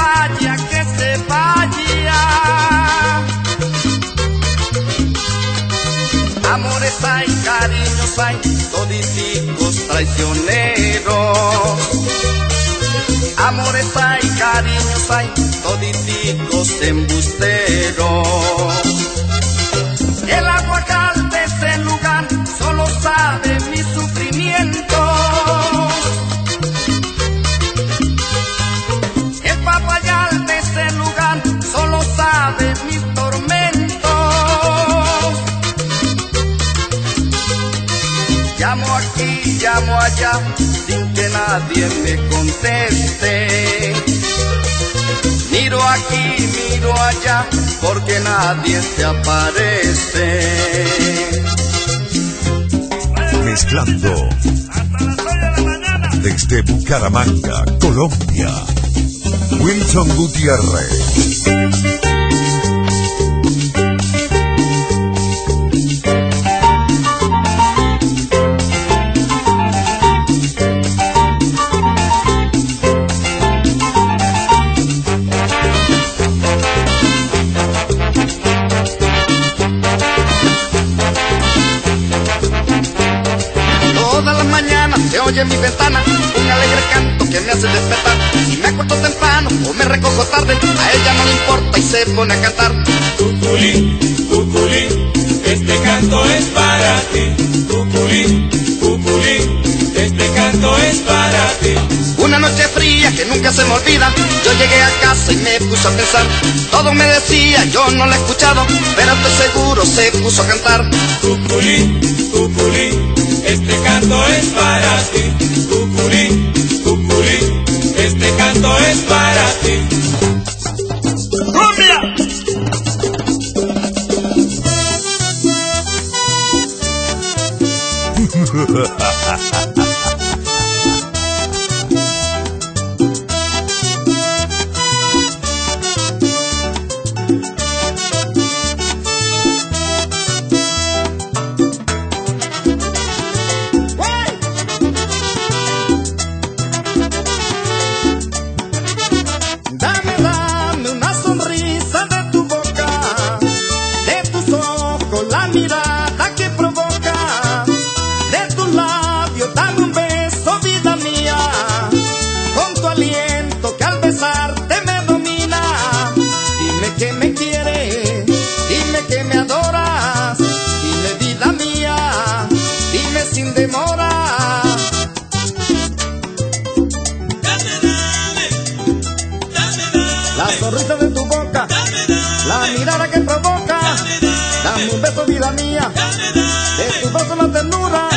vaya, que se vaya. Amores hay, cariños hay, toditicos traicioneros. Amores hay, cariños hay, toditicos embusteros. Llamo aquí, llamo allá, sin que nadie me conteste. Miro aquí, miro allá, porque nadie se aparece. Mezclando desde Bucaramanga, Colombia. Wilson Gutiérrez. Oye en mi ventana un alegre canto que me hace despertar. Si me acuesto temprano o me recojo tarde, a ella no le importa y se pone a cantar. Cuculín, cuculín, este canto es para ti. Cuculín, cuculín, este canto es para ti. Una noche fría que nunca se me olvida, yo llegué a casa y me puse a pensar. Todo me decía, yo no lo he escuchado, pero estoy seguro se puso a cantar. Cuculín, cuculín, este canto es para ti. 呵呵哈哈哈 La sonrisa de tu boca, la mirada que provoca, dame un beso, vida mía, de tu beso la ternura,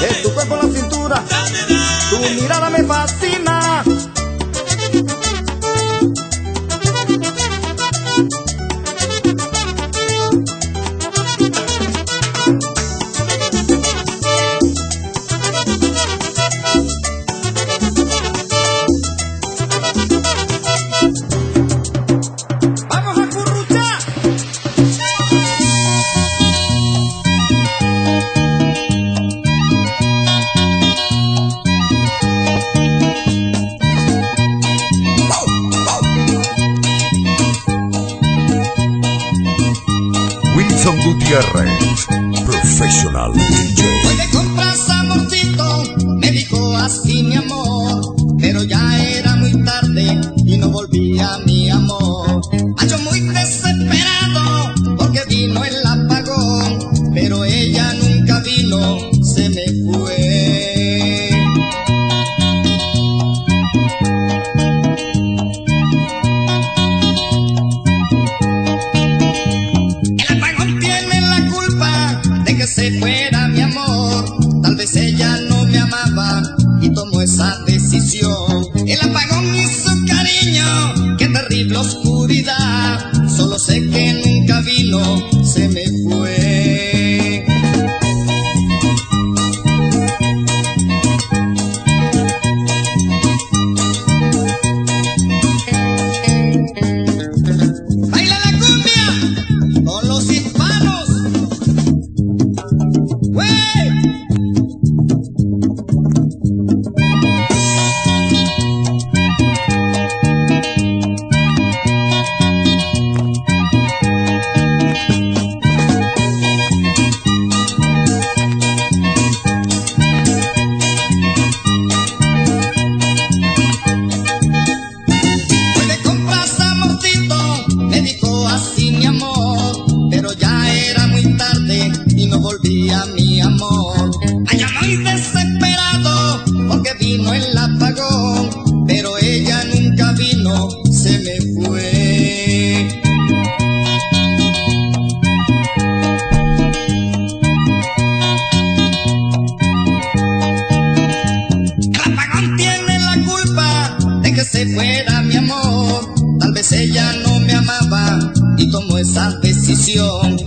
de tu cuerpo la cintura, tu mirada me fascina. Wilson Gutiérrez. Professional DJ. você desesperado porque vino el apagón, pero ella nunca vino, se me fue. El apagón tiene la culpa de que se fuera mi amor, tal vez ella no me amaba y tomó esa decisión.